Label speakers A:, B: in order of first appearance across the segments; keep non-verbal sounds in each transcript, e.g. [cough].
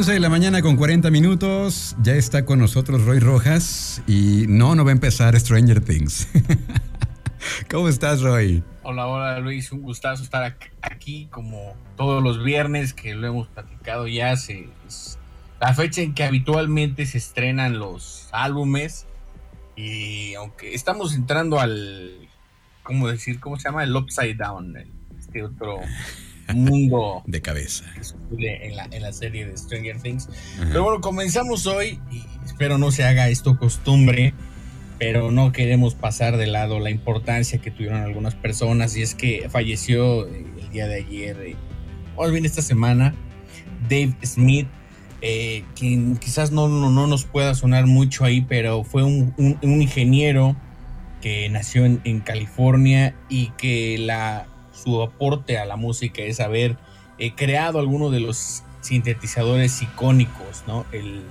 A: 11 de la mañana con 40 minutos. Ya está con nosotros Roy Rojas. Y no, no va a empezar Stranger Things. [laughs] ¿Cómo estás, Roy?
B: Hola, hola Luis. Un gustazo estar aquí como todos los viernes que lo hemos platicado ya. Se, es la fecha en que habitualmente se estrenan los álbumes. Y aunque estamos entrando al. ¿Cómo decir? ¿Cómo se llama? El Upside Down. Este otro mundo [laughs]
A: de cabeza
B: en la, en la serie de Stranger Things. Pero bueno, comenzamos hoy y espero no se haga esto costumbre, pero no queremos pasar de lado la importancia que tuvieron algunas personas y es que falleció eh, el día de ayer, eh, o bien esta semana, Dave Smith. Eh, quien quizás no, no, nos pueda sonar mucho ahí, pero fue un, un, ingeniero que nació en, en California y que la su aporte a la música es haber eh, creado algunos de los sintetizadores icónicos, ¿no? El,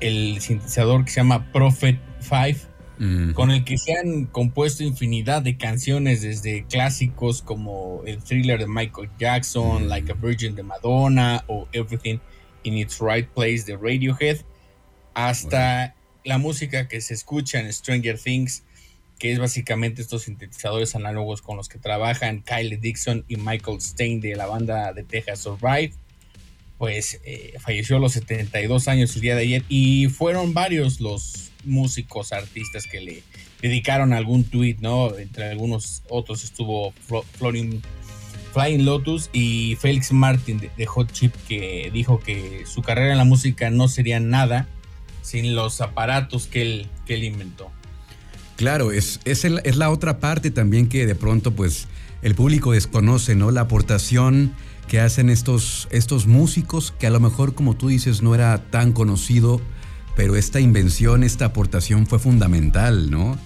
B: el sintetizador que se llama Prophet 5, con el que se han compuesto infinidad de canciones, desde clásicos como el thriller de Michael Jackson, Like a Virgin de Madonna o Everything in Its Right Place de Radiohead, hasta la música que se escucha en Stranger Things que es básicamente estos sintetizadores análogos con los que trabajan Kyle Dixon y Michael Stein de la banda de Texas Survive. Pues eh, falleció a los 72 años el día de ayer y fueron varios los músicos, artistas que le dedicaron algún tweet, ¿no? Entre algunos otros estuvo Flying Lotus y Felix Martin de, Hot Chip que dijo que su carrera en la música no sería nada sin los aparatos que él, que él inventó.
A: Claro, es, es, es, la otra parte también que de pronto pues el público desconoce, ¿no? La aportación que hacen estos, estos músicos que a lo mejor como tú dices no era tan conocido, pero esta invención, esta aportación fue fundamental, ¿no?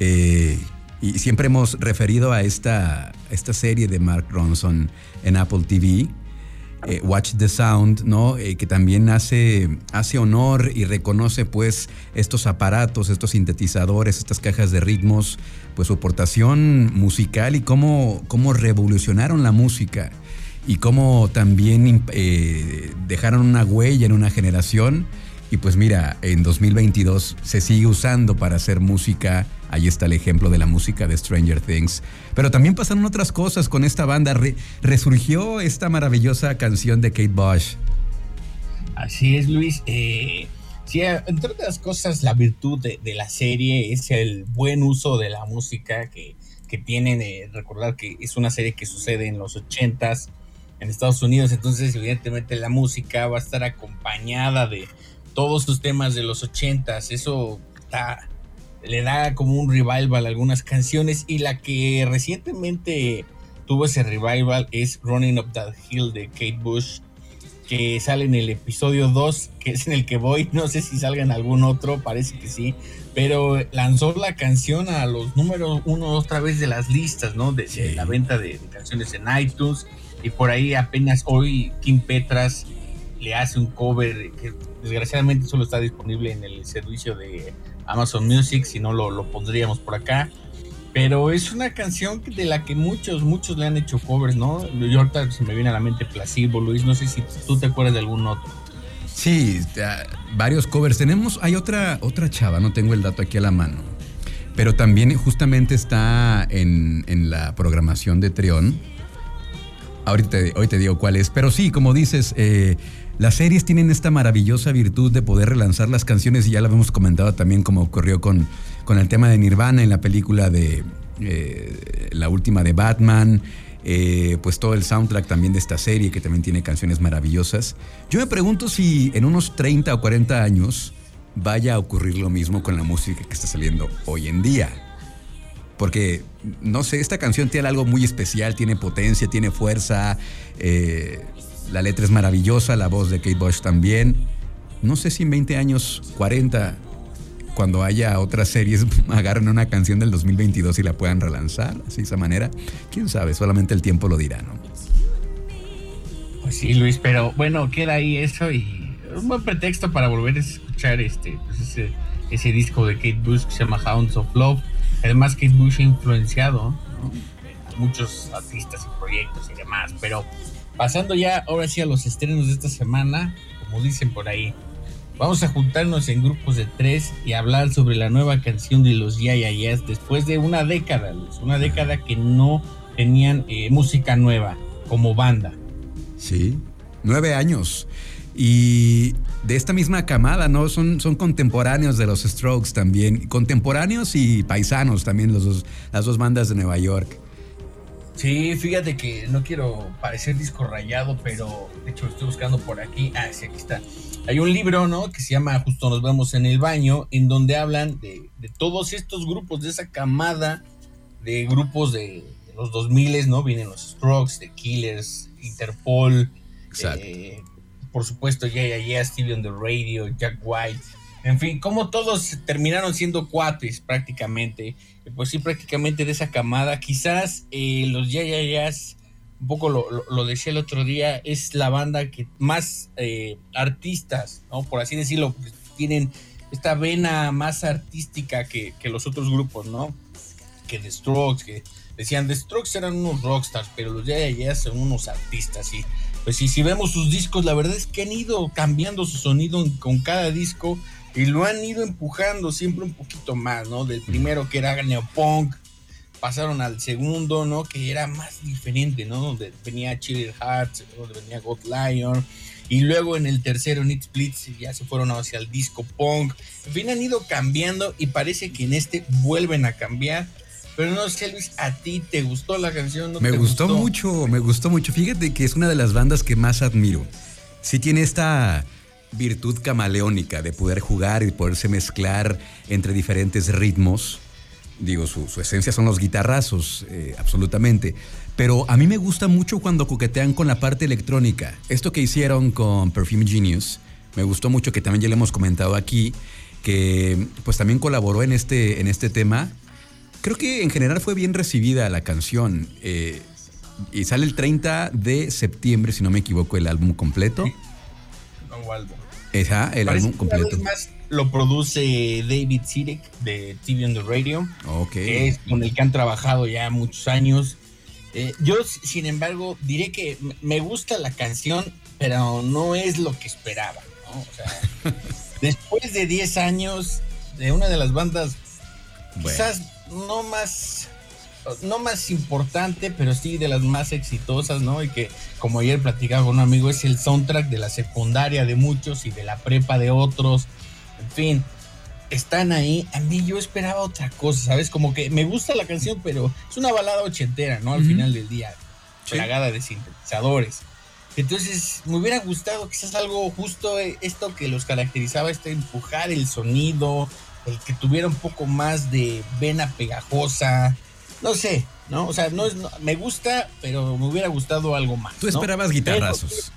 A: Eh, y siempre hemos referido a esta, esta serie de Mark Ronson en Apple TV, eh, Watch the Sound, ¿no? Eh, que también hace, hace honor y reconoce pues estos aparatos, estos sintetizadores, estas cajas de ritmos, pues su aportación musical y cómo, cómo revolucionaron la música y cómo también eh, dejaron una huella en una generación. Y pues mira, en 2022 se sigue usando para hacer música Ahí está el ejemplo de la música de Stranger Things. Pero también pasaron otras cosas con esta banda. resurgió esta maravillosa canción de Kate Bush.
B: Así es, Luis. Eh, sí, entre otras cosas, la virtud de, la serie es el buen uso de la música que, que tienen. Recordar que es una serie que sucede en los 80s en Estados Unidos. Entonces, evidentemente, la música va a estar acompañada de todos sus temas de los 80s. Eso está le da como un revival a algunas canciones y la que recientemente tuvo ese revival es Running Up That Hill de Kate Bush que sale en el episodio 2 que es en el que voy. No sé si salga en algún otro parece que sí pero lanzó la canción a los números uno otra vez de las listas no de, la venta de, canciones en iTunes y por ahí apenas hoy Kim Petras le hace un cover que desgraciadamente solo está disponible en el servicio de Amazon Music, si no lo, pondríamos por acá. Pero es una canción de la que muchos, muchos le han hecho covers, ¿no? Yo ahorita se me viene a la mente Placebo, Luis, no sé si tú te acuerdas de algún otro.
A: Sí, varios covers. Tenemos, hay otra, otra chava, no tengo el dato aquí a la mano. Pero también justamente está en, la programación de Trión. Ahorita hoy te digo cuál es. Pero sí, como dices, eh, las series tienen esta maravillosa virtud de poder relanzar las canciones y ya lo hemos comentado también como ocurrió con, con el tema de Nirvana en la película de eh, la última de Batman, eh, pues todo el soundtrack también de esta serie que también tiene canciones maravillosas. Yo me pregunto si en unos 30 o 40 años vaya a ocurrir lo mismo con la música que está saliendo hoy en día. Porque, no sé, esta canción tiene algo muy especial, tiene potencia, tiene fuerza. Eh, la letra es maravillosa, la voz de Kate Bush también. No sé si en 20 años, 40, cuando haya otras series, [laughs] agarren una canción del 2022 y la puedan relanzar así de esa manera. Quién sabe, solamente el tiempo lo dirá, ¿no?
B: Pues sí, Luis, pero bueno, queda ahí eso y un buen pretexto para volver a escuchar este, pues ese, disco de Kate Bush que se llama Hounds of Love. Además, Kate Bush ha influenciado muchos artistas y proyectos y demás, pero pasando ya ahora sí a los estrenos de esta semana, como dicen por ahí, vamos a juntarnos en grupos de tres y hablar sobre la nueva canción de los Yayayas después de una década, una década que no tenían eh, música nueva como banda.
A: Sí, nueve años. Y de esta misma camada, ¿no? Son, son contemporáneos de los Strokes también. Contemporáneos y paisanos también, los dos, las dos bandas de Nueva York.
B: Sí, fíjate que no quiero parecer disco rayado, pero de hecho lo estoy buscando por aquí. Ah, sí, aquí está. Hay un libro, ¿no? Que se llama Justo nos vemos en el baño, en donde hablan de, todos estos grupos, de esa camada de grupos de, los 2000, ¿no? Vienen los Strokes, The Killers, Interpol, eh, por supuesto, Yeah, Yeah, Stevie on the Radio, Jack White, en fin, como todos terminaron siendo cuates prácticamente, pues sí, prácticamente de esa camada, quizás eh, los Ya Ya un poco lo, decía el otro día, es la banda que más eh, artistas, ¿no? Por así decirlo, pues, tienen esta vena más artística que, los otros grupos, ¿no? Que The Strokes, que decían The Strokes eran unos rockstars, pero los Ya Ya son unos artistas, y pues sí, si vemos sus discos, la verdad es que han ido cambiando su sonido con cada disco y lo han ido empujando siempre un poquito más, ¿no? Del primero que era neopunk, pasaron al segundo, ¿no? Que era más diferente, ¿no? Donde venía Chiller Hearts, donde venía God Lion. Y luego en el tercero, Nick Splits, ya se fueron hacia el disco punk. En fin, han ido cambiando y parece que en este vuelven a cambiar. Pero no sé, Luis, ¿a ti te gustó la canción?
A: me gustó,
B: gustó,
A: mucho, me gustó mucho. Fíjate que es una de las bandas que más admiro. Sí tiene esta virtud camaleónica de poder jugar y poderse mezclar entre diferentes ritmos. Digo, su, esencia son los guitarrazos, eh, absolutamente. Pero a mí me gusta mucho cuando coquetean con la parte electrónica. Esto que hicieron con Perfume Genius, me gustó mucho, que también ya le hemos comentado aquí, que pues también colaboró en este, en este tema. Creo que en general fue bien recibida la canción. Eh, y sale el 30 de septiembre, si no me equivoco, el álbum completo.
B: Nuevo álbum
A: el álbum completo.
B: Más lo produce David Sirek de TV on the Radio. es con el que han trabajado ya muchos años. Eh, yo, sin embargo, diré que me gusta la canción, pero no es lo que esperaba. [laughs] después de 10 años de una de las bandas, quizás no más no más importante, pero sí de las más exitosas, ¿no? Y que, como ayer platicaba con un amigo, es el soundtrack de la secundaria de muchos y de la prepa de otros. En fin, están ahí. A mí yo esperaba otra cosa, ¿sabes? Como que me gusta la canción, pero es una balada ochentera, ¿no? Al final del día, plagada de sintetizadores. Entonces, me hubiera gustado quizás algo justo eh, esto que los caracterizaba, este empujar el sonido, el que tuviera un poco más de vena pegajosa, no sé, ¿no? O sea, no es, me gusta, pero me hubiera gustado algo más.
A: Tú esperabas guitarrazos.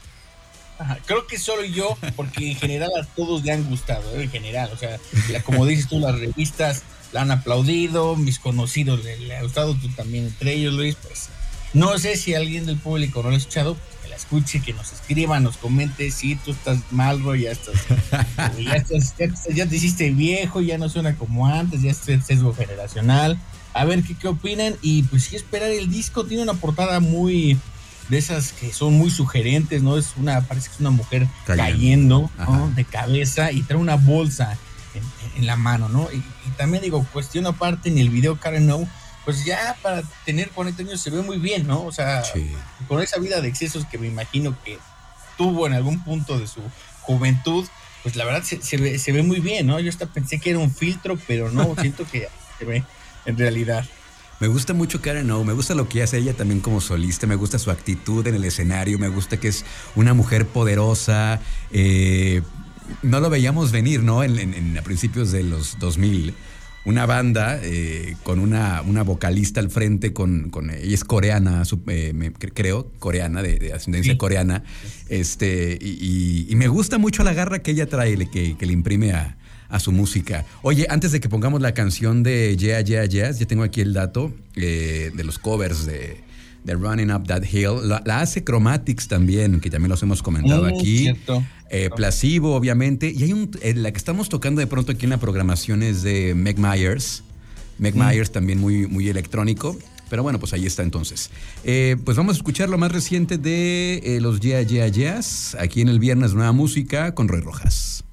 B: creo que solo yo, porque en general a todos le han gustado, ¿eh? en general. O sea, como dices tú, las revistas la han aplaudido, mis conocidos le, ha gustado, tú también entre ellos, Luis. Pues no sé si alguien del público no lo ha escuchado, que la escuche, que nos escriba, nos comente si tú estás mal, bro, [laughs] ya estás, ya, estás, ya, te hiciste viejo, ya no suena como antes, ya es sesgo generacional a ver qué, qué opinan. Y pues sí, esperar el disco. Tiene una portada muy de esas que son muy sugerentes, ¿no? Es una, parece que es una mujer cayendo, de cabeza y trae una bolsa en, la mano, ¿no? Y, también digo, cuestión aparte, en el video Karen No, pues ya para tener 40 años se ve muy bien, ¿no? O sea, con esa vida de excesos que me imagino que tuvo en algún punto de su juventud, pues la verdad se, ve, se ve muy bien, ¿no? Yo hasta pensé que era un filtro, pero no, siento que se ve en realidad.
A: Me gusta mucho Karen O, me gusta lo que hace ella también como solista, me gusta su actitud en el escenario, me gusta que es una mujer poderosa. Eh, no lo veíamos venir, ¿no? En, a principios de los 2000. Una banda eh, con una, una, vocalista al frente, con, con ella es coreana, eh, creo, coreana, de, ascendencia coreana. Este, y, me gusta mucho la garra que ella trae, que, que le imprime a, a su música. Oye, antes de que pongamos la canción de Yeah, Yeah, Yeah, ya tengo aquí el dato eh, de los covers de, de, Running Up That Hill. La, hace Chromatics también, que también los hemos comentado mm, aquí. Eh, Placebo, obviamente. Y hay un, eh, la que estamos tocando de pronto aquí en la programación es de Meg Myers. Meg mm. Myers también muy, muy electrónico.
C: Pero bueno, pues ahí está entonces. Eh, pues vamos a escuchar lo más reciente de eh, los Yeah Yeah Yeahs, aquí en el Viernes Nueva Música con Roy Rojas.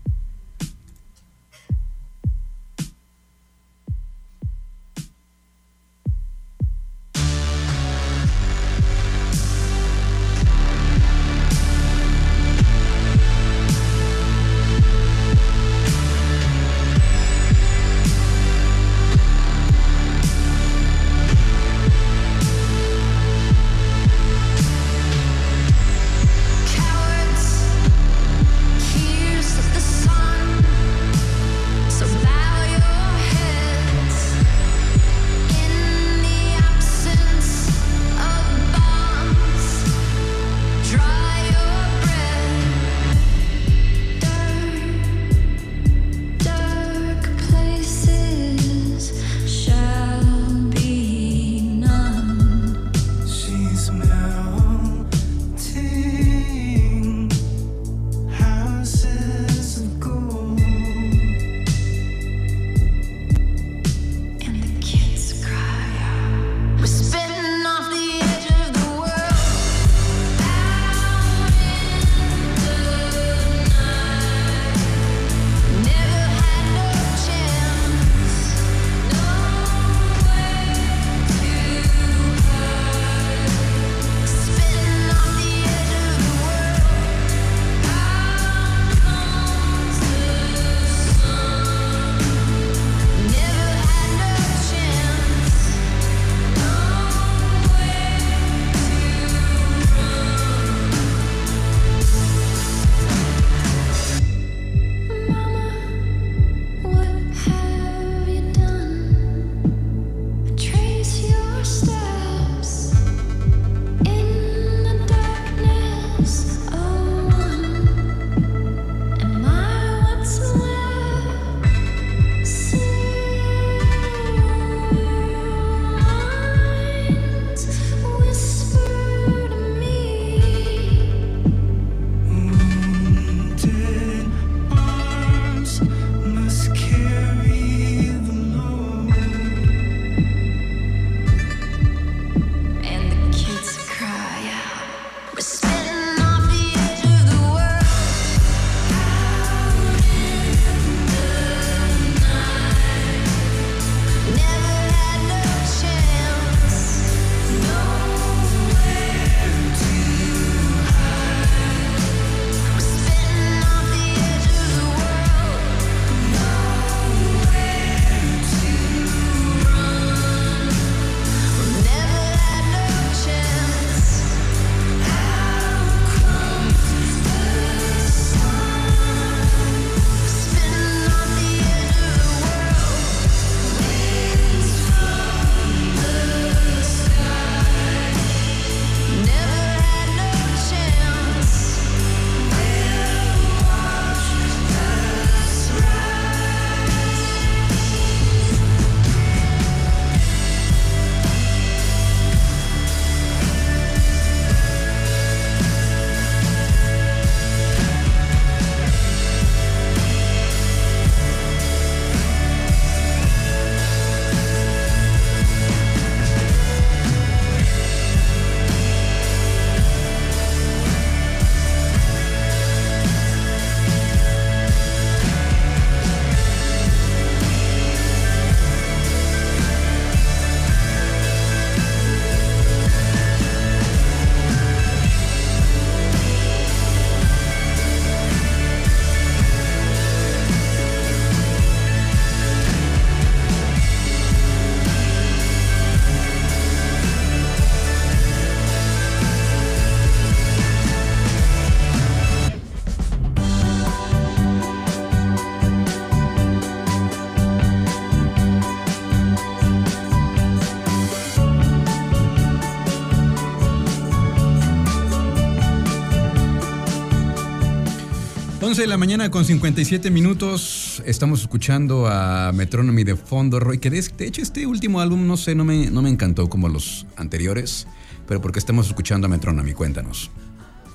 C: De la mañana con 57 minutos. Estamos escuchando a Metronomy de fondo, Roy. Que de, hecho este último álbum, no sé, no me, no me encantó como los anteriores. Pero porque estamos escuchando a Metronomy, cuéntanos.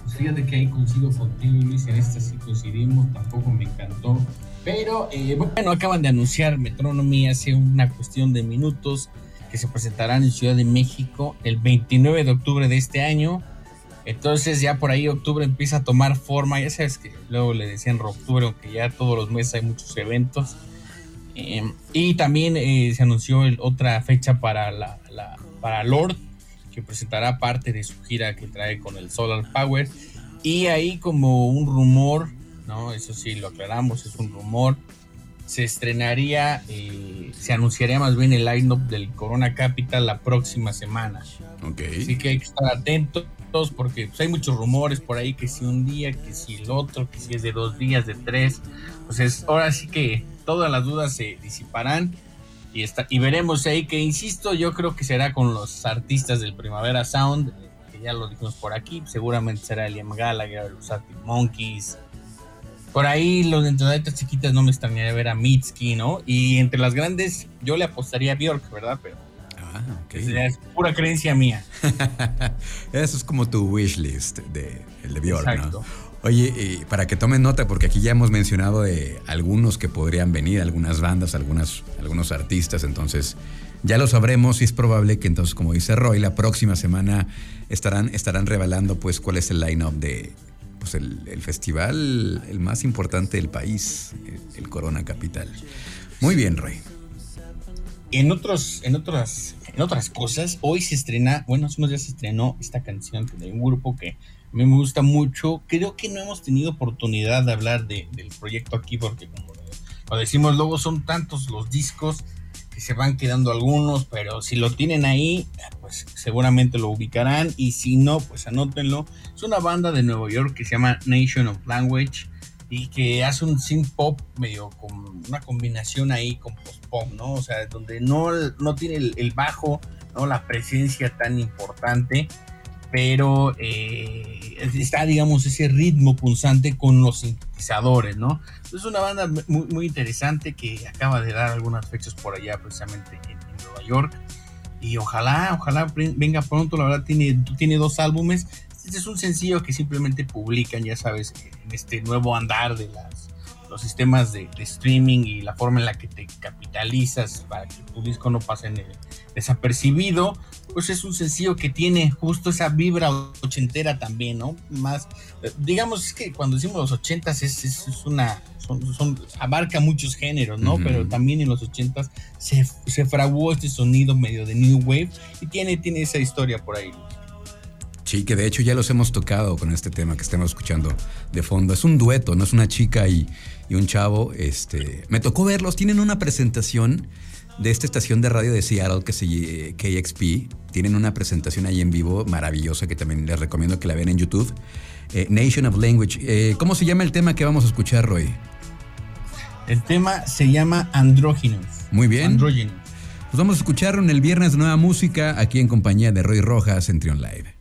B: Pues fíjate que ahí coincido contigo, Luis. En esta sí coincidimos, tampoco me encantó. Pero eh, bueno, acaban de anunciar Metronomy hace una cuestión de minutos que se presentarán en Ciudad de México el 29 de octubre de este año. Entonces ya por ahí octubre empieza a tomar forma, ya sabes que luego le decían octubre, aunque ya todos los meses hay muchos eventos. Em, y también eh, se anunció otra fecha para, la, para Lord, que presentará parte de su gira que trae con el Solar Power. Y ahí como un rumor, ¿no? Eso sí, lo aclaramos, es un rumor. Se estrenaría, eh, se anunciaría más bien el line-up del Corona Capital la próxima semana.
A: Okay.
B: Así que hay que estar atentos porque pues, hay muchos rumores por ahí que si un día, que si el otro, que si es de dos días, de tres. Pues ahora sí que todas las dudas se disiparán y, está, y veremos ahí que, insisto, yo creo que será con los artistas del Primavera Sound, que ya lo dijimos por aquí, seguramente será Liam Gallagher, los Arctic Monkeys. Por ahí los de chiquitas no me extrañaría ver a Mitski, ¿no? Y entre las grandes yo le apostaría a Bjork, ¿verdad? Pero ah, es pura creencia mía. [laughs]
A: Eso es como tu wishlist de, el de Bjork, Exacto. Oye, para que tomen nota, porque aquí ya hemos mencionado de algunos que podrían venir, algunas bandas, algunas, algunos artistas, entonces ya lo sabremos y es probable que entonces, como dice Roy, la próxima semana estarán, estarán revelando pues cuál es el line-up de pues, el, festival el más importante del país, el, Corona Capital. Muy bien, Roy.
B: En, otros, en, otras, en otras cosas, hoy se estrena, bueno, hace unos días se estrenó esta canción de un grupo que a mí me gusta mucho. Creo que no hemos tenido oportunidad de hablar del proyecto aquí porque como decimos luego son tantos los discos que se van quedando algunos, pero si lo tienen ahí, pues seguramente lo ubicarán y si no, pues anótenlo. Es una banda de Nueva York que se llama Nation of Language y que hace un synth pop medio con una combinación ahí con post pop, ¿no? O sea, donde no, no tiene el, el bajo, ¿no? La presencia tan importante pero eh, está, digamos, ese ritmo punzante con los sintetizadores, ¿no? Es una banda muy, muy, interesante que acaba de dar algunas fechas por allá, precisamente en, Nueva York. Y ojalá, ojalá venga pronto, la verdad tiene, tiene dos álbumes. Este es un sencillo que simplemente publican, ya sabes, en este nuevo andar de las, los sistemas de, streaming y la forma en la que te capitalizas para que tu disco no pase en el, desapercibido, pues es un sencillo que tiene justo esa vibra ochentera también, ¿no? Más, digamos, es que cuando decimos los ochentas es, es, una, son, abarca muchos géneros, ¿no? Pero también en los ochentas se, se fraguó este sonido medio de New Wave y tiene, tiene esa historia por ahí.
A: Sí, que de hecho ya los hemos tocado con este tema que estamos escuchando de fondo. Es un dueto, no es una chica y, y un chavo. Este, me tocó verlos, tienen una presentación de esta estación de radio de Seattle que se KXP. Tienen una presentación ahí en vivo maravillosa que también les recomiendo que la vean en YouTube. Eh, Nation of Language. Eh, ¿Cómo se llama el tema que vamos a escuchar, Roy?
B: El tema se llama Andróginos.
A: Muy bien.
B: Andróginos.
A: Nos vamos a escuchar en el viernes de nueva música aquí en compañía de Roy Rojas en Trion Live.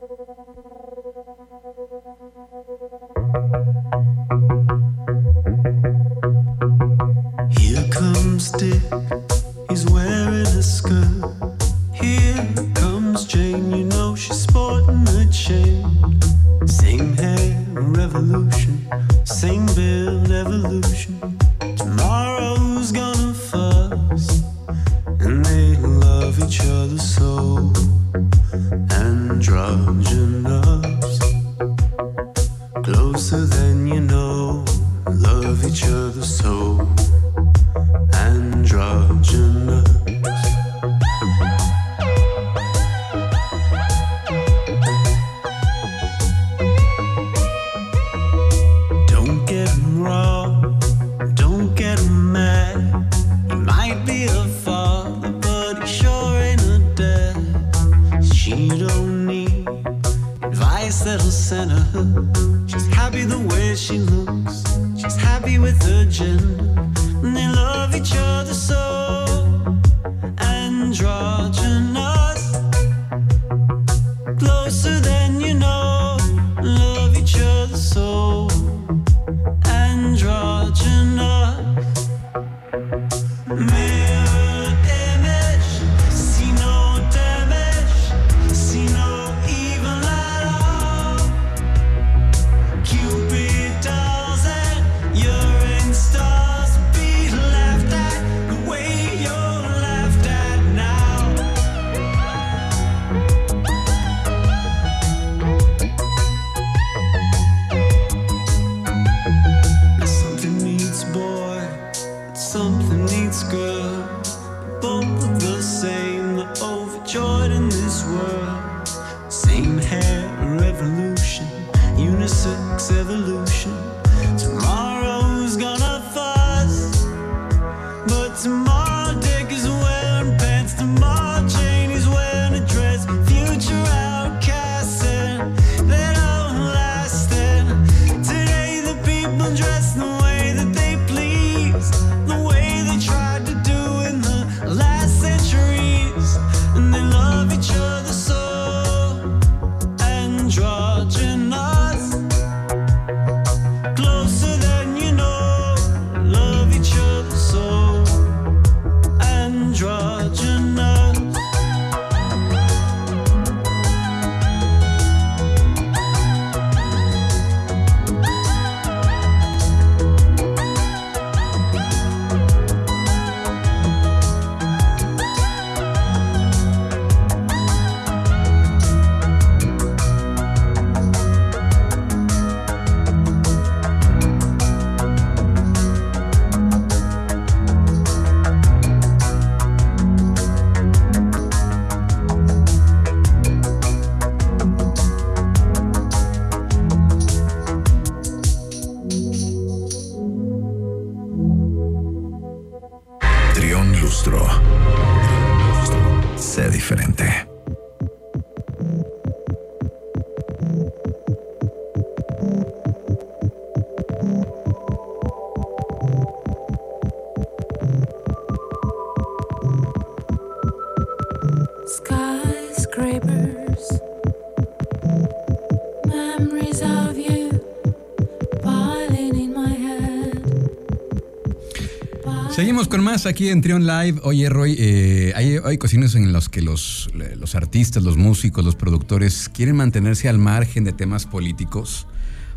A: Seguimos con más aquí en Trion Live. Oye, Roy, eh, hay, hay cocinas en los que los, los, artistas, los músicos, los productores quieren mantenerse al margen de temas políticos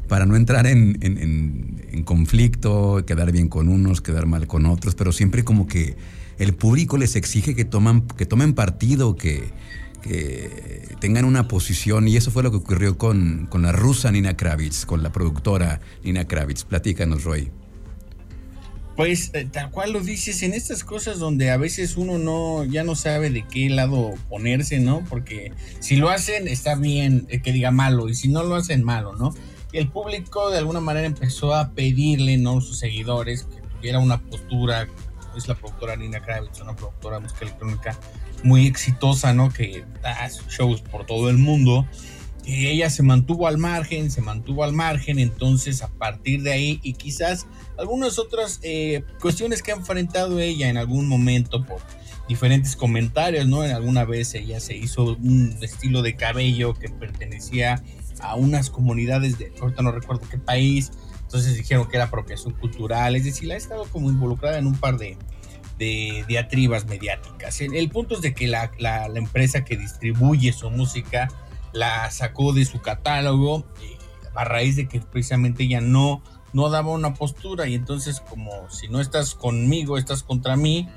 A: para no entrar en, en, conflicto, quedar bien con unos, quedar mal con otros, pero siempre como que el público les exige que, toman, que tomen partido, que, que tengan una posición, y eso fue lo que ocurrió con, con la rusa Nina Kravitz, con la productora Nina Kravitz. Platícanos, Roy.
B: Pues eh, tal cual lo dices, en estas cosas donde a veces uno no ya no sabe de qué lado ponerse, ¿no? Porque si lo hacen está bien eh, que diga malo y si no lo hacen malo, ¿no? El público de alguna manera empezó a pedirle, ¿no? Sus seguidores que tuviera una postura, es la productora Nina Kravitz, una productora de música electrónica muy exitosa, ¿no? Que da shows por todo el mundo y ella se mantuvo al margen, se mantuvo al margen, entonces a partir de ahí y quizás algunas otras eh, cuestiones que ha enfrentado ella en algún momento por diferentes comentarios, ¿no? En alguna vez ella se hizo un estilo de cabello que pertenecía a unas comunidades de, ahorita no recuerdo qué país, entonces dijeron que era apropiación cultural, es decir, ha estado como involucrada en un par de, de diatribas mediáticas. El, punto es de que la, la, la empresa que distribuye su música, la sacó de su catálogo eh, a raíz de que precisamente ella no, no daba una postura y entonces como si no estás conmigo, estás contra mí.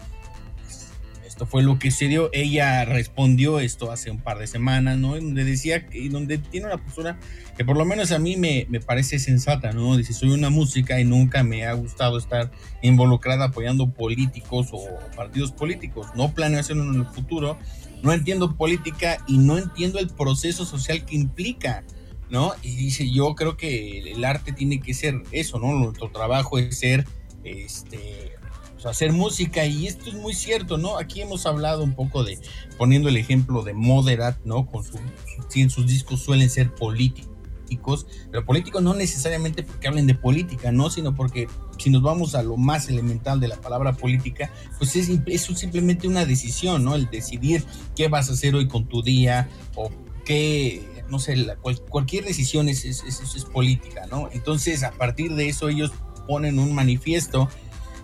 B: Esto fue lo que se dio. Ella respondió esto hace un par de semanas, ¿no? donde decía, y donde tiene una postura que por lo menos a mí me, me, parece sensata, ¿no? Dice, soy una música y nunca me ha gustado estar involucrada apoyando políticos o partidos políticos. No planeo hacerlo en el futuro no entiendo política y no entiendo el proceso social que implica, ¿no? Y dice, yo creo que el arte tiene que ser eso, ¿no? Nuestro trabajo es ser, este, hacer música y esto es muy cierto, ¿no? Aquí hemos hablado un poco de, poniendo el ejemplo de Moderat, ¿no? Con su, sus discos suelen ser políticos pero políticos no necesariamente porque hablen de política, ¿no? Sino porque si nos vamos a lo más elemental de la palabra política, pues es, es simplemente una decisión, ¿no? El decidir qué vas a hacer hoy con tu día o qué, no sé, cualquier decisión es, es, es, política, ¿no? Entonces, a partir de eso, ellos ponen un manifiesto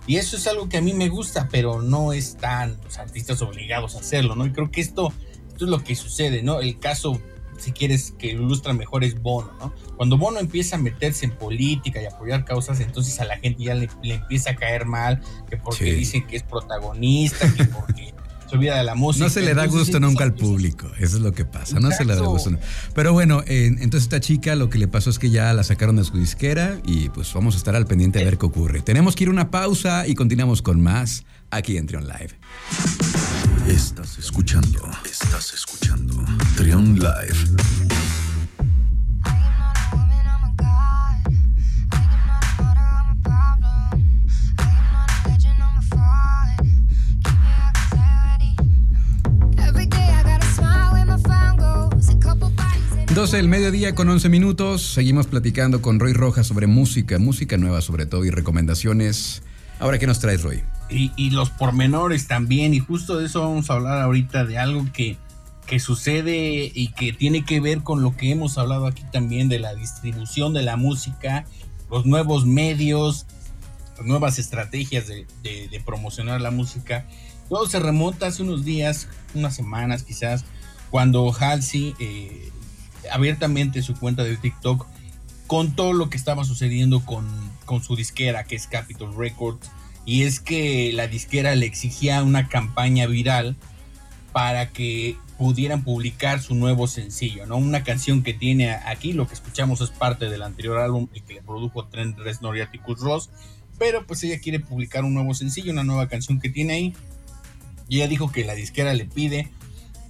B: y eso es algo que a mí me gusta, pero no están los artistas obligados a hacerlo, ¿no? Y creo que esto, esto es lo que sucede, ¿no? El caso si quieres que ilustra mejor es Bono, ¿no? Cuando Bono empieza a meterse en política y apoyar causas, entonces a la gente ya le, empieza a caer mal, que porque dicen que es protagonista, que porque [laughs] se olvida de la música.
A: No se le da gusto nunca al público, eso es lo que pasa, no se le da gusto. Pero bueno, entonces esta chica lo que le pasó es que ya la sacaron de su disquera y pues vamos a estar al pendiente a ver qué ocurre. Tenemos que ir a una pausa y continuamos con más aquí en Trion Live.
D: Estás escuchando, estás escuchando Trion Live.
A: Del mediodía con 11 minutos. Seguimos platicando con Roy Rojas sobre música, música nueva sobre todo y recomendaciones. Ahora, ¿qué nos traes, Roy?
B: Y, los pormenores también, y justo de eso vamos a hablar ahorita, de algo que, que sucede y que tiene que ver con lo que hemos hablado aquí también de la distribución de la música, los nuevos medios, nuevas estrategias de, promocionar la música. Todo se remonta hace unos días, unas semanas quizás, cuando Halsey eh, abiertamente su cuenta de TikTok contó lo que estaba sucediendo con, con su disquera, que es Capitol Records, y es que la disquera le exigía una campaña viral para que pudieran publicar su nuevo sencillo, ¿no? Una canción que tiene aquí, lo que escuchamos es parte del anterior álbum, el que le produjo Trent Reznor y Atticus Ross, pero pues ella quiere publicar un nuevo sencillo, una nueva canción que tiene ahí, y ella dijo que la disquera le pide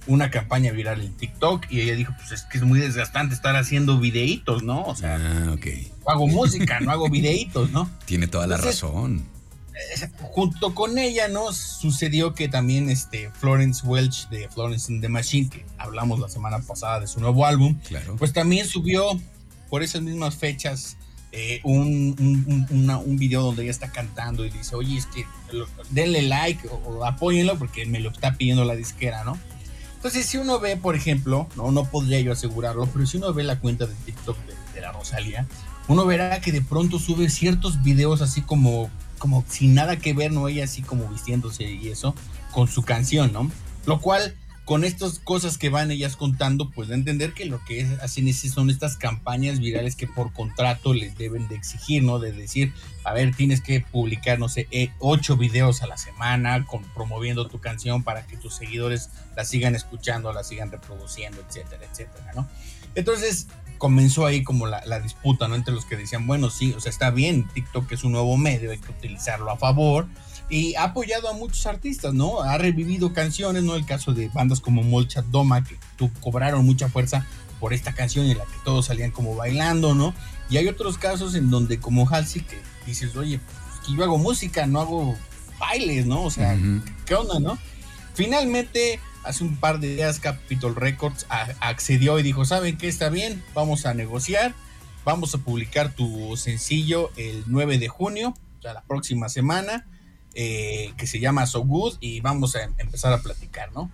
B: una campaña viral en TikTok y ella dijo, pues es que es muy desgastante estar haciendo videitos, ¿no? O sea,
A: ah,
B: hago música, no hago videitos, ¿no?
A: Tiene toda la razón
B: junto con ella, ¿no? Sucedió que también este Florence Welch de Florence and the Machine, que hablamos la semana pasada de su nuevo álbum, pues también subió por esas mismas fechas eh, un, un, video donde ella está cantando y dice, oye, es que denle like o, apóyenlo porque me lo está pidiendo la disquera, ¿no? Entonces, si uno ve, por ejemplo, no, no podría yo asegurarlo, pero si uno ve la cuenta de TikTok de, la Rosalía, uno verá que de pronto sube ciertos videos así como, como sin nada que ver, ¿no? Ella así como vistiéndose y eso, con su canción, ¿no? Lo cual con estas cosas que van ellas contando, pues de entender que lo que hacen es, son estas campañas virales que por contrato les deben de exigir, ¿no? De decir, a ver, tienes que publicar, no sé, eh, ocho videos a la semana promoviendo tu canción para que tus seguidores la sigan escuchando, la sigan reproduciendo, etcétera, etcétera, ¿no? Entonces comenzó ahí como la, la disputa, ¿no? Entre los que decían, bueno, sí, o sea, está bien, TikTok es un nuevo medio, hay que utilizarlo a favor, y ha apoyado a muchos artistas, ¿no? Ha revivido canciones, ¿no? El caso de bandas como Molcha Doma, que cobraron mucha fuerza por esta canción en la que todos salían como bailando, ¿no? Y hay otros casos en donde como Halsey que dices, oye, pues que yo hago música, no hago bailes, ¿no? O sea, ¿qué onda, no? Finalmente, hace un par de días Capitol Records accedió y dijo, ¿saben qué? Está bien, vamos a negociar, vamos a publicar tu sencillo el 9 de junio, o sea, la próxima semana eh, que se llama So Good y vamos a empezar a platicar, ¿no?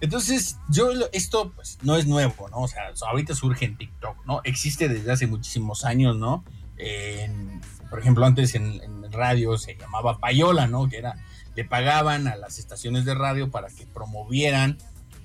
B: Entonces, yo esto pues no es nuevo, ¿no? O sea, ahorita surge en TikTok, ¿no? Existe desde hace muchísimos años, ¿no? por ejemplo, antes en, en, radio se llamaba payola, ¿no? Que era, le pagaban a las estaciones de radio para que promovieran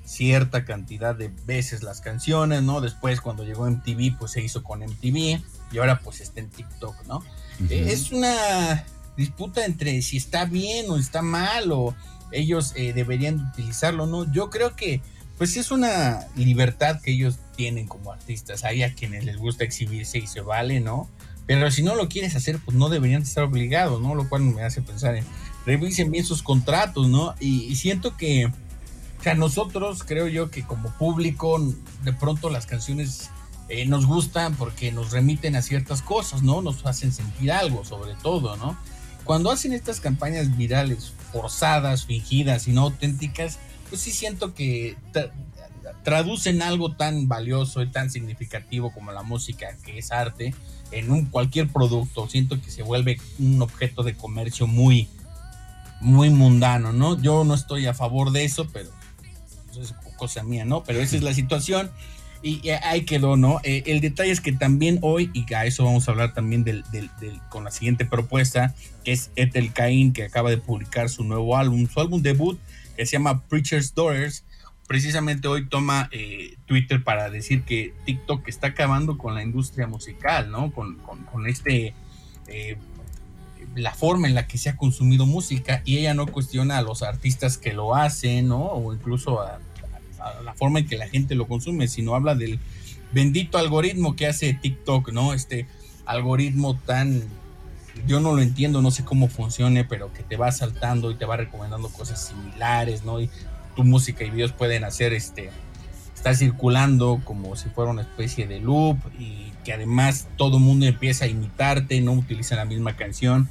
B: cierta cantidad de veces las canciones, ¿no? Después cuando llegó MTV, pues se hizo con MTV y ahora pues está en TikTok, ¿no? es una disputa entre si está bien o está mal o ellos eh, deberían utilizarlo, ¿no? Yo creo que pues es una libertad que ellos tienen como artistas. Hay a quienes les gusta exhibirse y se vale, ¿no? Pero si no lo quieres hacer, pues no deberían estar obligados, ¿no? Lo cual me hace pensar en revisen bien sus contratos, ¿no? Y, siento que, o sea, nosotros creo yo que como público, de pronto las canciones eh, nos gustan porque nos remiten a ciertas cosas, ¿no? Nos hacen sentir algo, sobre todo, ¿no? cuando hacen estas campañas virales forzadas, fingidas y no auténticas, pues sí siento que traducen algo tan valioso y tan significativo como la música, que es arte, en un cualquier producto. Siento que se vuelve un objeto de comercio muy, muy mundano, ¿no? Yo no estoy a favor de eso, pero eso es cosa mía, ¿no? Pero esa es la situación. Y ahí quedó, ¿no? Eh, el detalle es que también hoy, y a eso vamos a hablar también del, con la siguiente propuesta, que es Ethel Cain, que acaba de publicar su nuevo álbum, su álbum debut, que se llama Preacher's Daughters. Precisamente hoy toma eh, Twitter para decir que TikTok está acabando con la industria musical, ¿no? Con, con, este. Eh, la forma en la que se ha consumido música y ella no cuestiona a los artistas que lo hacen, ¿no? O incluso a la forma en que la gente lo consume, sino habla del bendito algoritmo que hace TikTok, ¿no? Este algoritmo tan, yo no lo entiendo, no sé cómo funcione, pero que te va saltando y te va recomendando cosas similares, ¿no? Y tu música y videos pueden hacer este, está circulando como si fuera una especie de loop y que además todo el mundo empieza a imitarte, no utiliza la misma canción.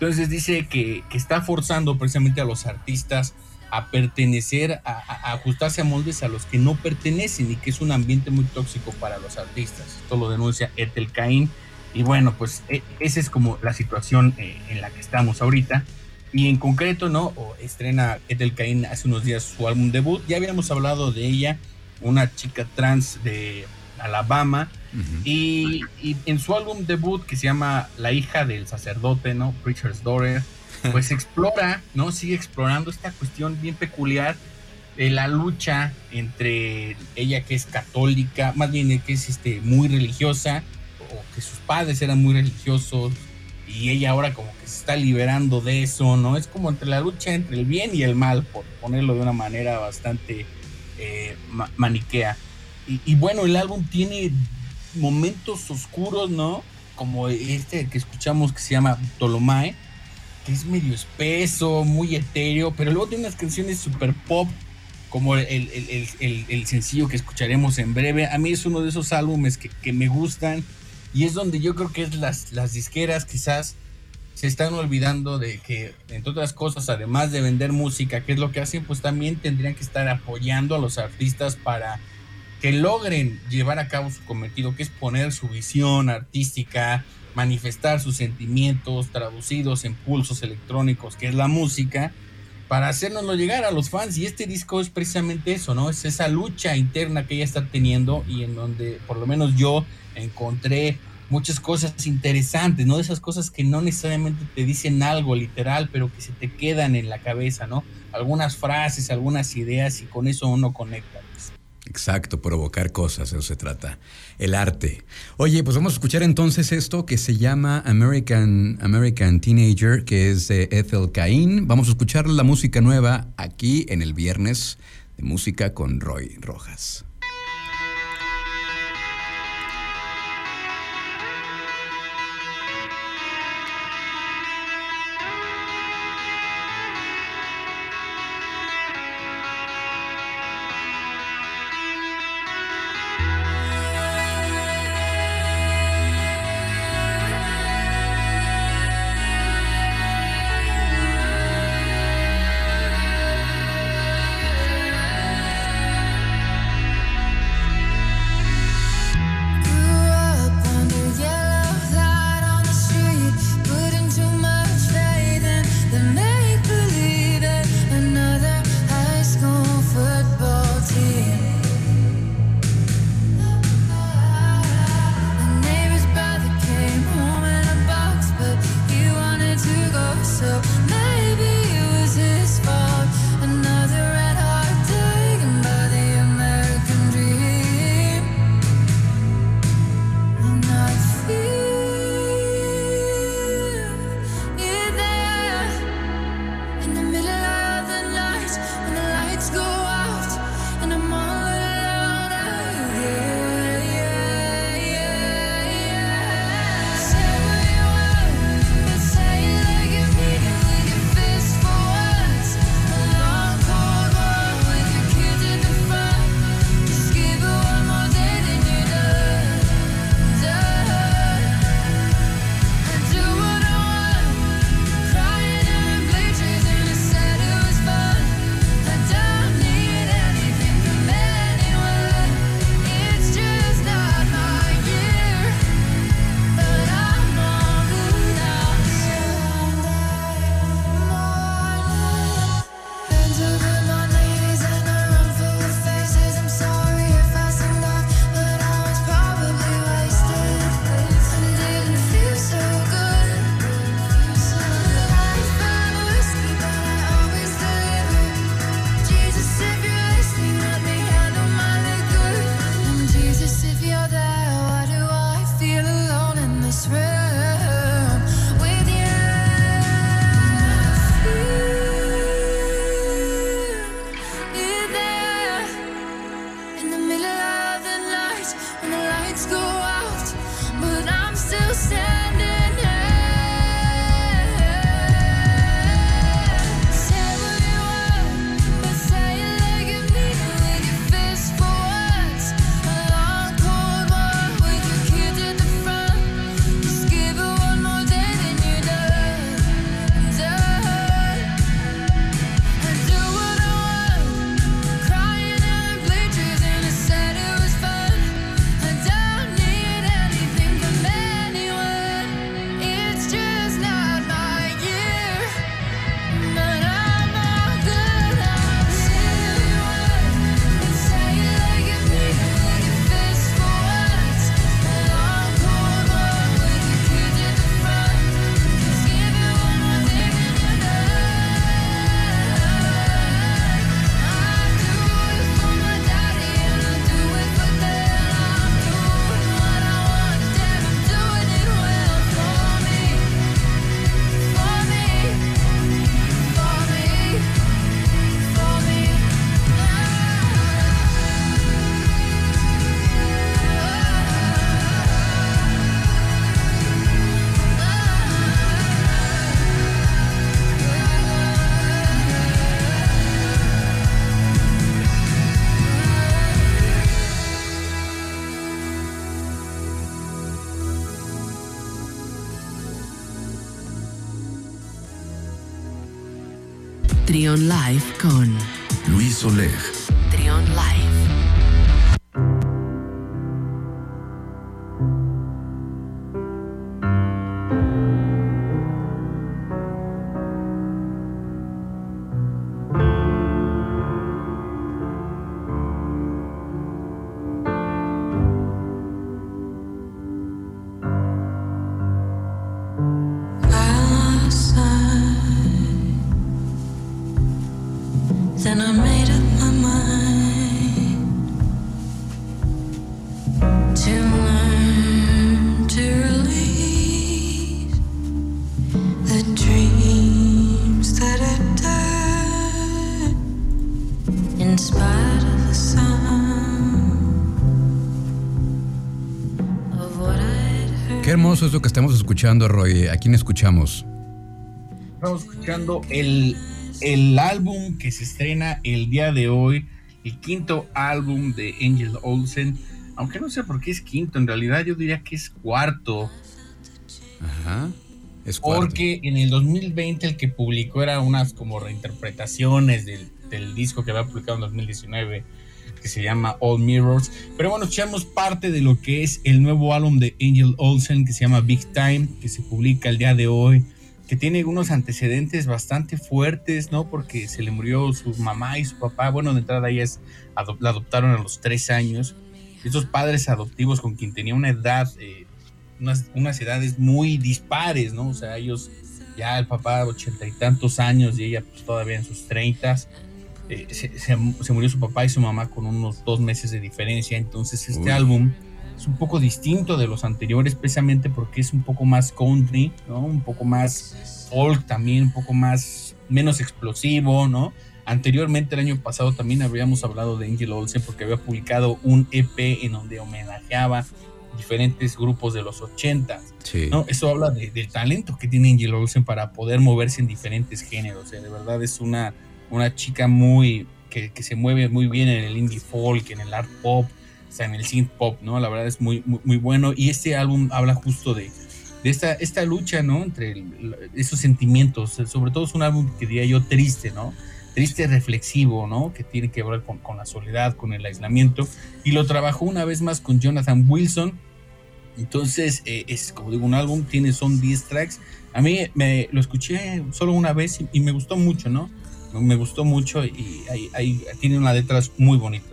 B: Entonces dice que, que está forzando precisamente a los artistas a pertenecer, a, ajustarse a moldes a los que no pertenecen y que es un ambiente muy tóxico para los artistas. Esto lo denuncia Ethel Cain. Y bueno, pues e, esa es como la situación eh, en la que estamos ahorita. Y en concreto, ¿no? O estrena Ethel Cain hace unos días su álbum debut. Ya habíamos hablado de ella, una chica trans de Alabama. y, y, en su álbum debut que se llama La hija del sacerdote, ¿no? Preacher's Daughter pues [laughs] explora, ¿no? Sigue explorando esta cuestión bien peculiar de la lucha entre ella que es católica, más bien que es este, muy religiosa, o que sus padres eran muy religiosos, y ella ahora como que se está liberando de eso, ¿no? Es como entre la lucha entre el bien y el mal, por ponerlo de una manera bastante eh, maniquea. Y, bueno, el álbum tiene momentos oscuros, ¿no? Como este que escuchamos que se llama Tolomae, es medio espeso, muy etéreo, pero luego tiene unas canciones super pop, como el, sencillo que escucharemos en breve. A mí es uno de esos álbumes que, me gustan y es donde yo creo que es las, las disqueras quizás se están olvidando de que, entre otras cosas, además de vender música, que es lo que hacen, pues también tendrían que estar apoyando a los artistas para que logren llevar a cabo su cometido, que es poner su visión artística, manifestar sus sentimientos traducidos en pulsos electrónicos, que es la música, para hacernoslo llegar a los fans. Y este disco es precisamente eso, ¿no? Es esa lucha interna que ella está teniendo y en donde por lo menos yo encontré muchas cosas interesantes, ¿no? Esas cosas que no necesariamente te dicen algo literal, pero que se te quedan en la cabeza, ¿no? Algunas frases, algunas ideas y con eso uno conecta.
A: Exacto, provocar cosas, eso se trata. El arte. Oye, pues vamos a escuchar entonces esto que se llama American, American Teenager, que es de Ethel Cain. Vamos a escuchar la música nueva aquí en el viernes de música con Roy Rojas.
E: lights go out, but I'm still standing. Luis Oleg.
C: Trion Live. Es lo que estamos escuchando, Roy. ¿A quién escuchamos?
B: Estamos escuchando el, el álbum que se estrena el día de hoy, el quinto álbum de Angel Olsen. Aunque no sé por qué es quinto, en realidad yo diría que es cuarto,
C: Ajá. Es cuarto.
B: porque en el 2020 el que publicó era unas como reinterpretaciones del, del disco que había publicado en 2019, que se llama All Mirrors. Pero bueno, escuchamos parte de lo que es el nuevo álbum de Angel Olsen, que se llama Big Time, que se publica el día de hoy que tiene unos antecedentes bastante fuertes, ¿no? Porque se le murió su mamá y su papá. Bueno, de entrada ellas adop- la adoptaron a los tres años. Estos padres adoptivos con quien tenía una edad, eh, unas, unas edades muy dispares, ¿no? O sea, ellos ya el papá ochenta y tantos años y ella pues, todavía en sus treintas. Eh, se, se- se murió su papá y su mamá con unos dos meses de diferencia. Entonces este
C: Uy.
B: álbum es un poco distinto de los anteriores, precisamente porque es un poco más country, ¿no? Un poco más folk también, un poco más, menos explosivo, ¿no? Anteriormente, el año pasado, también habíamos hablado de Angel Olsen porque había publicado un EP en donde homenajeaba diferentes grupos de los 80.
C: Sí.
B: ¿no? Eso habla de- del talento que tiene Angel Olsen para poder moverse en diferentes géneros. O sea, de verdad es una, una chica muy que, que se mueve muy bien en el indie folk, en el art pop, o sea, en el synth pop, ¿no? La verdad es muy, muy, muy bueno. Y este álbum habla justo de, de esta, esta lucha, ¿no? Entre esos sentimientos. Sobre todo es un álbum que diría yo triste, ¿no? Triste, reflexivo, ¿no? Que tiene que ver con, la soledad, con el aislamiento. Y lo trabajó una vez más con Jonathan Wilson. Entonces, eh, es como digo, un álbum, tiene son 10 tracks. A mí me lo escuché solo una vez y me gustó mucho, ¿no? Me gustó mucho y hay, hay- tiene unas letras muy bonitas.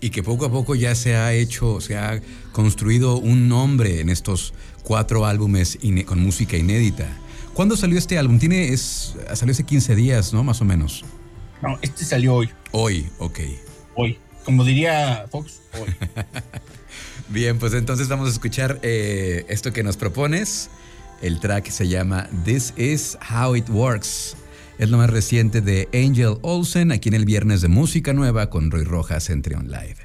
C: Y que poco a poco ya se ha hecho, se ha construido un nombre en estos cuatro álbumes con música inédita. ¿Cuándo salió este álbum? Tiene, es, salió hace 15 días, ¿no? Más o menos.
B: No, este salió hoy,
C: Hoy, ok.
B: hoy. Como diría Fox, hoy. [laughs]
C: Bien, pues entonces vamos a escuchar eh, esto que nos propones. El track se llama This Is How It Works. Es lo más reciente de Angel Olsen, aquí en el viernes de música nueva con Roy Rojas en Trion Live.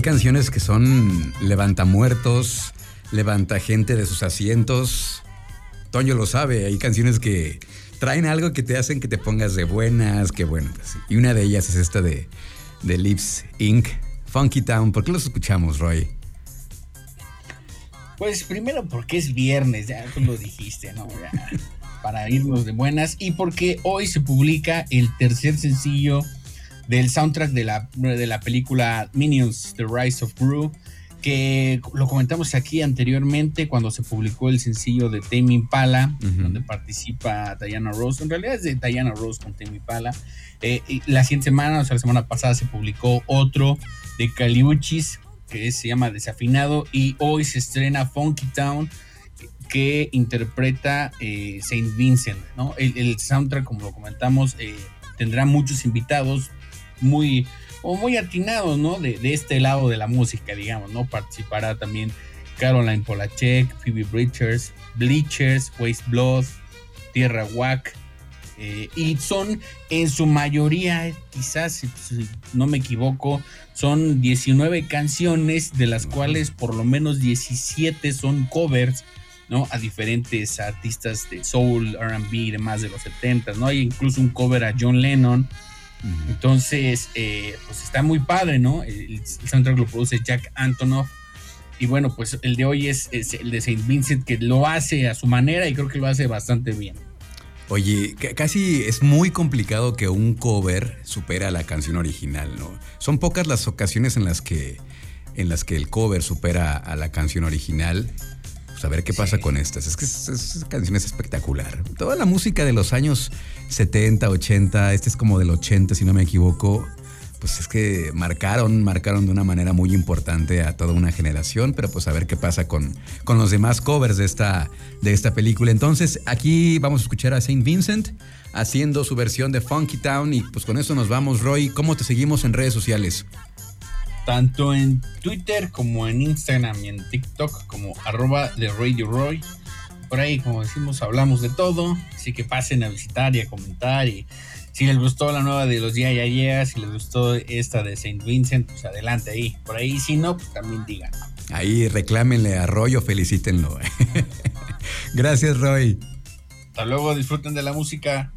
A: Hay canciones que son levantamuertos, levanta gente de sus asientos. Toño lo sabe, hay canciones que traen algo que te hacen que te pongas de buenas, que bueno. pues, y una de ellas es esta de, de Lips Inc., Funky Town. ¿Por qué los escuchamos, Roy?
B: Pues primero porque es viernes, ya tú lo dijiste, ¿no? Para irnos de buenas y porque hoy se publica el tercer sencillo del soundtrack de la, de la película Minions, The Rise of Gru, que lo comentamos aquí anteriormente cuando se publicó el sencillo de Tame Impala, donde participa Diana Rose. En realidad es de Diana Rose con Tame Impala. Eh, y la siguiente semana, o sea, la semana pasada se publicó otro de Caliuchis que se llama Desafinado y hoy se estrena Funky Town que interpreta eh, Saint Vincent, ¿no? El, el soundtrack, como lo comentamos, eh, tendrá muchos invitados muy, o muy atinados, ¿no? De, de este lado de la música, digamos, ¿no? Participará también Caroline Polachek, Phoebe Bridgers, Bleachers, Waste Blood, Tierra Wack, eh, y son en su mayoría, quizás, si, no me equivoco, son 19 canciones, de las cuales por lo menos 17 son covers, ¿no? A diferentes artistas de soul, RB y demás de los 70, ¿no? Hay incluso un cover a John Lennon. Entonces, eh, pues está muy padre, ¿no? El, el soundtrack lo produce Jack Antonoff. Y bueno, pues el de hoy es, es el de Saint Vincent, que lo hace a su manera y creo que lo hace bastante bien.
A: Oye, ca- casi es muy complicado que un cover supera a la canción original, ¿no? Son pocas las ocasiones en las que, en las que el cover supera a la canción original. Pues a ver qué pasa con estas. Es que es- es- esa canción es espectacular. Toda la música de los años 70, 80, este es como del 80, si no me equivoco. Pues es que marcaron, marcaron de una manera muy importante a toda una generación, pero pues a ver qué pasa con, con los demás covers de esta, de esta película. Entonces, aquí vamos a escuchar a Saint Vincent haciendo su versión de Funky Town y pues con eso nos vamos, Roy. ¿Cómo te seguimos en redes sociales?
B: Tanto en Twitter como en Instagram y en TikTok como arroba de Radio Roy. Por ahí, como decimos, hablamos de todo. Así que pasen a visitar y a comentar. Y si les gustó la nueva de los Ya Ya Ya, si les gustó esta de Saint Vincent, pues adelante ahí. Por ahí, si no, pues también digan.
A: Ahí reclámenle a Roy o felicítenlo. [laughs] Gracias, Roy.
B: Hasta luego, disfruten de la música.